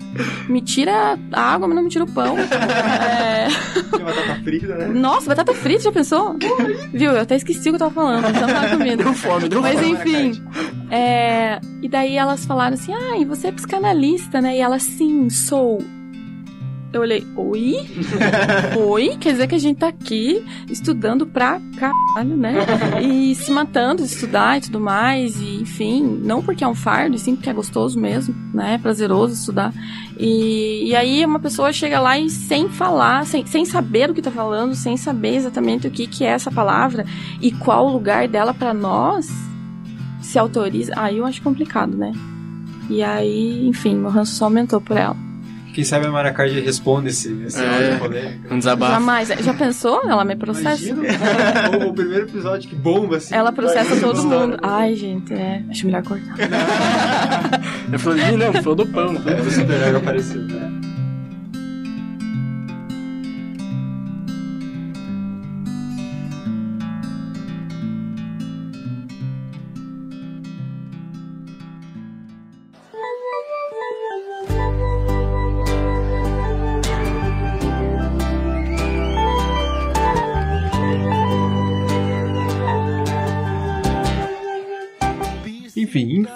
S2: Me tira a água, mas não me tira o pão.
S1: É... batata frita, né?
S2: Nossa, batata frita, já pensou? Viu? Eu até esqueci o que eu tava falando. Então tava comendo.
S4: Deu fome, deu
S2: mas,
S4: fome.
S2: Mas enfim. É... E daí elas falaram assim: ah, e você é psicanalista, né? E ela, sim, sou. Eu olhei, oi? oi? Quer dizer que a gente tá aqui estudando pra caralho, né? E se matando de estudar e tudo mais, e enfim, não porque é um fardo, sim porque é gostoso mesmo, né? É prazeroso estudar. E, e aí uma pessoa chega lá e sem falar, sem, sem saber o que tá falando, sem saber exatamente o que, que é essa palavra e qual o lugar dela para nós, se autoriza. Aí eu acho complicado, né? E aí, enfim, o ranço só aumentou por ela.
S1: Quem sabe a Maracard responde esse, esse
S4: é,
S1: polêmico.
S4: Um desabafo.
S2: Jamais. Já pensou? Ela me processa.
S1: Imagina, o, o, primeiro episódio que bomba, assim.
S2: Ela processa todo mundo. Ai, gente, é. Acho melhor cortar.
S4: Eu falei, não, falou do pão.
S1: O super apareceu, né?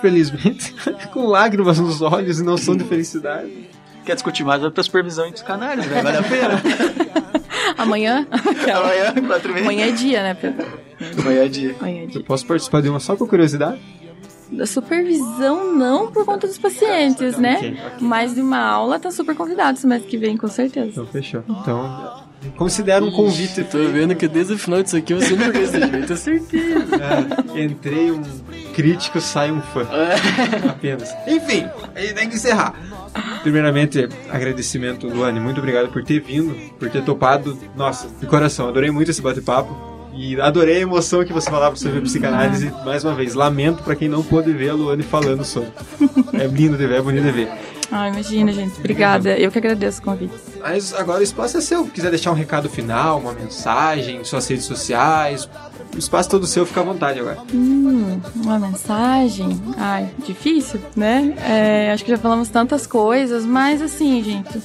S1: Infelizmente, com lágrimas nos olhos e não som de felicidade.
S3: Quer discutir mais? Vai pra supervisão dos canais, né? Vale a pena.
S2: Amanhã?
S3: Amanhã, quatro meses.
S2: Amanhã é dia, né, Pedro?
S3: Amanhã é dia.
S2: Amanhã é dia.
S1: Eu posso participar de uma só com curiosidade?
S2: Da supervisão, não por conta dos pacientes, né?
S1: Ok, ok.
S2: Mas de uma aula tá super convidado semestre que vem, com certeza.
S1: Então fechou. Então, considera um convite.
S4: Tô vendo que desde o final disso aqui você não fez desse jeito, tenho certeza.
S1: É, entrei um crítico, sai um fã. Apenas. Enfim, aí tem que encerrar. Primeiramente, agradecimento, Luane. Muito obrigado por ter vindo, por ter topado. Nossa, de coração, adorei muito esse bate-papo. E adorei a emoção que você falava sobre a psicanálise. Mais uma vez, lamento pra quem não pôde ver a Luane falando sobre. É lindo de ver, é bonito de ver.
S2: Ah, imagina, gente. Obrigada. Eu que agradeço o convite.
S1: Mas agora o espaço é seu. Se quiser deixar um recado final, uma mensagem, suas redes sociais, o espaço todo seu, fica à vontade agora.
S2: Hum, uma mensagem. Ai, difícil, né? É, acho que já falamos tantas coisas, mas assim, gente,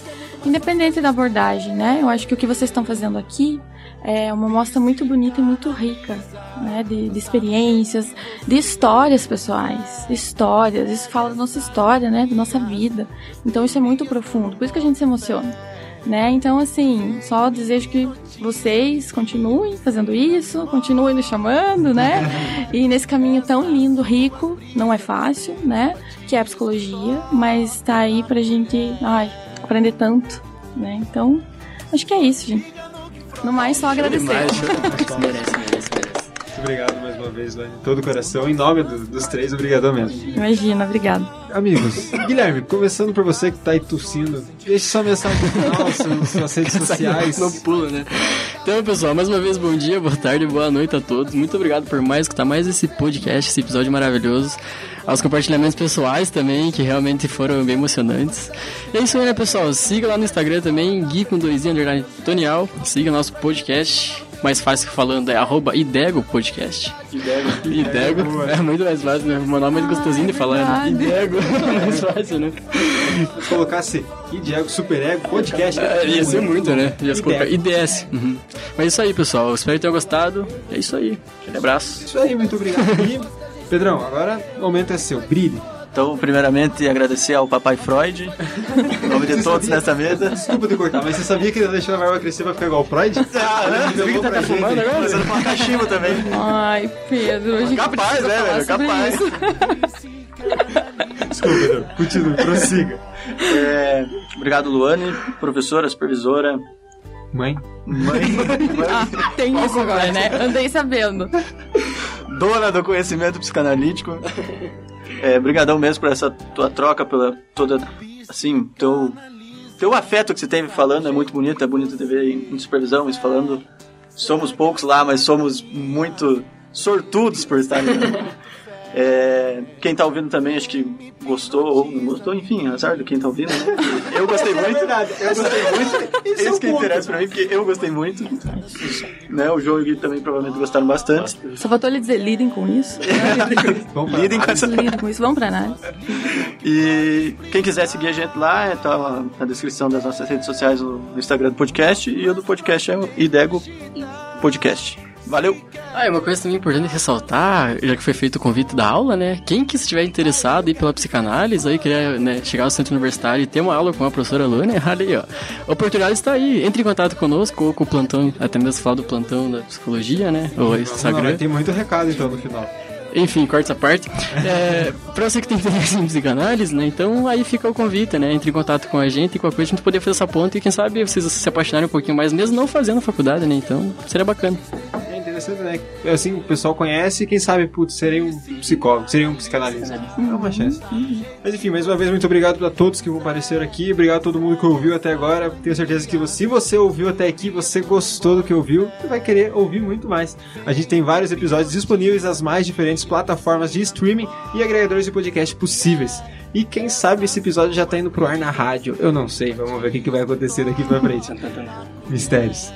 S2: independente da abordagem, né? Eu acho que o que vocês estão fazendo aqui é uma mostra muito bonita e muito rica, né? De, de experiências, de histórias pessoais, histórias. Isso fala da nossa história, né? Da nossa vida. Então isso é muito profundo. Por isso que a gente se emociona. Né? Então, assim, só desejo que vocês continuem fazendo isso, continuem nos chamando, né? E nesse caminho tão lindo, rico, não é fácil, né? Que é a psicologia, mas tá aí pra gente, ai, aprender tanto, né? Então, acho que é isso, gente. No mais, só agradecer.
S4: Demais, show demais. merece, merece, merece.
S1: Obrigado mais uma vez, Luane. De todo o coração. Em nome do- dos três, obrigadão mesmo.
S2: Imagina, obrigado.
S1: Amigos, Guilherme, começando por você que tá aí tossindo, deixe sua mensagem no final, suas, suas redes sociais.
S4: Não pula, né? Então, pessoal, mais uma vez, bom dia, boa tarde, boa noite a todos. Muito obrigado por mais escutar mais esse podcast, esse episódio maravilhoso. Aos compartilhamentos pessoais também, que realmente foram bem emocionantes. E é isso aí, né, pessoal? Siga lá no Instagram também, Gui com underline Tonial. Siga o nosso podcast. Mais fácil que falando é arroba Idego Podcast. Idego. É muito mais fácil, né? O meu nome é mais gostosinho de falar, né?
S2: verdade.
S4: Idego. É mais fácil, né?
S1: Se colocasse Idiego, Super Ego, podcast.
S4: É, ia ser muito, né? Ia se colocar
S1: Idego.
S4: IDS. Uhum. Mas é isso aí, pessoal. Espero que tenham gostado. É isso aí. Aquele abraço.
S1: Isso aí, muito obrigado. E, Pedrão, agora o momento é seu. Brilhe.
S3: Então, primeiramente, agradecer ao Papai Freud, em nome de todos nessa mesa.
S1: Desculpa te cortar, mas você sabia que ele deixou a barba crescer pra ficar igual o Freud?
S3: Ah, né?
S1: Ele revelou pra gente.
S3: Começando com uma cachimbo também.
S2: Ai, Pedro, a gente
S3: Capaz, né, velho? Capaz.
S1: Desculpa, Pedrão. Continue, prossiga.
S3: É, obrigado, Luane, professora, supervisora,
S1: Mãe,
S3: mãe,
S2: Ah, tem isso agora, né? Andei sabendo.
S3: dona do conhecimento psicanalítico. É, brigadão mesmo por essa tua troca, pela toda, assim, teu, teu afeto que você teve falando é muito bonito, é bonito te ver em, supervisão, isso falando. Somos poucos lá, mas somos muito sortudos por estar ali. É, quem tá ouvindo também, acho que gostou ou não gostou, enfim, azar do quem tá ouvindo. Né? Eu gostei muito. Eu gostei muito.
S1: Esse é
S3: Isso
S1: o
S3: que
S1: ponto.
S3: interessa pra mim, porque eu gostei muito. Né, o João e o Gui também provavelmente gostaram bastante.
S2: Só faltou ele dizer, lidem com isso.
S3: Lidem com essa
S2: lidem com isso. Vamos pra análise.
S3: E quem quiser seguir a gente lá, é, tá na descrição das nossas redes sociais no Instagram do podcast e o do podcast é o Idego Podcast. Valeu!
S4: Ah, e uma coisa também importante ressaltar, já que foi feito o convite da aula, né? Quem que estiver interessado aí pela psicanálise, aí querer né, chegar ao centro universitário e ter uma aula com a professora Luane, olha aí, ó. A oportunidade está aí. Entre em contato conosco ou com o plantão, até mesmo falar do plantão da psicologia, né? Ou
S1: Não,
S4: Instagram.
S1: tem muito recado então no final.
S4: Enfim, corta essa parte. É, pra você que tem interesse em psicanálise, né? Então aí fica o convite, né? Entre em contato com a gente e com a coisa a gente poder fazer essa ponte e quem sabe vocês se apaixonarem um pouquinho mais, mesmo não fazendo faculdade, né? Então seria bacana.
S1: Interessante, né? Assim, o pessoal conhece e quem sabe, putz, serei um psicólogo, serei um psicanalista. É uma chance. Mas enfim, mais uma vez, muito obrigado a todos que compareceram aqui. Obrigado a todo mundo que ouviu até agora. Tenho certeza que se você ouviu até aqui, você gostou do que ouviu e vai querer ouvir muito mais. A gente tem vários episódios disponíveis nas mais diferentes plataformas de streaming e agregadores de podcast possíveis. E quem sabe esse episódio já tá indo pro ar na rádio. Eu não sei, vamos ver o que, que vai acontecer daqui pra frente. Mistérios.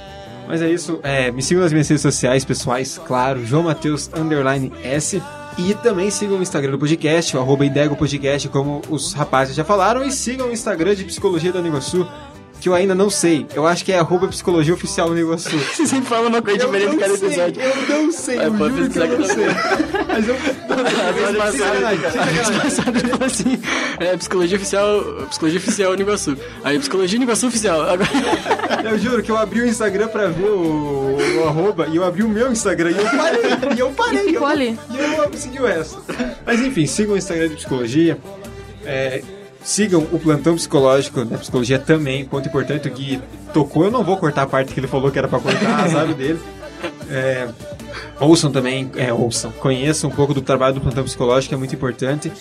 S1: Mas é isso, é, me sigam nas minhas redes sociais pessoais, claro, João Mateus underline S. E também sigam o Instagram do podcast, o arroba Idego Podcast, como os rapazes já falaram. E sigam o Instagram de Psicologia da Negosu, que eu ainda não sei. Eu acho que é arroba Psicologia Oficial Negosu.
S4: Você sempre fala uma coisa
S1: Eu
S4: diferente cada
S1: sei,
S4: episódio.
S1: eu não sei,
S4: É,
S1: eu
S4: pode
S1: juro que eu não
S4: que
S1: sei. Mas eu...
S4: Ele falou assim, é, psicologia oficial, psicologia oficial Uniguaçu. Aí, psicologia Uniguaçu oficial. Agora,
S1: Eu juro que eu abri o Instagram pra ver o, o arroba e eu abri o meu Instagram e eu parei. E eu parei.
S2: E ficou
S1: eu,
S2: ali.
S1: E eu não seguiu essa. Mas enfim, sigam o Instagram de psicologia. É, sigam o plantão psicológico da psicologia também. Ponto importante, o Gui tocou. Eu não vou cortar a parte que ele falou que era pra cortar, azar dele. É, ouçam também, é, ouçam, conheçam um pouco do trabalho do plantão psicológico, é muito importante.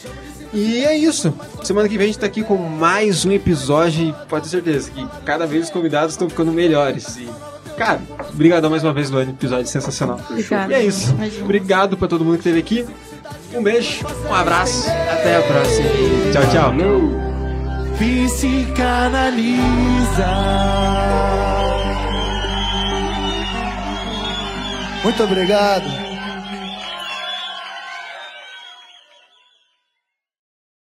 S1: E é isso. Semana que vem a gente tá aqui com mais um episódio e pode ter certeza que cada vez os convidados estão ficando melhores. E, cara, obrigadão mais uma vez, Luane, episódio sensacional.
S2: Obrigada.
S1: E é isso.
S2: Imagina.
S1: Obrigado pra todo mundo que esteve aqui. Um beijo, um abraço, até a próxima. Tchau, tchau.
S6: Psicanaliza. Muito obrigado.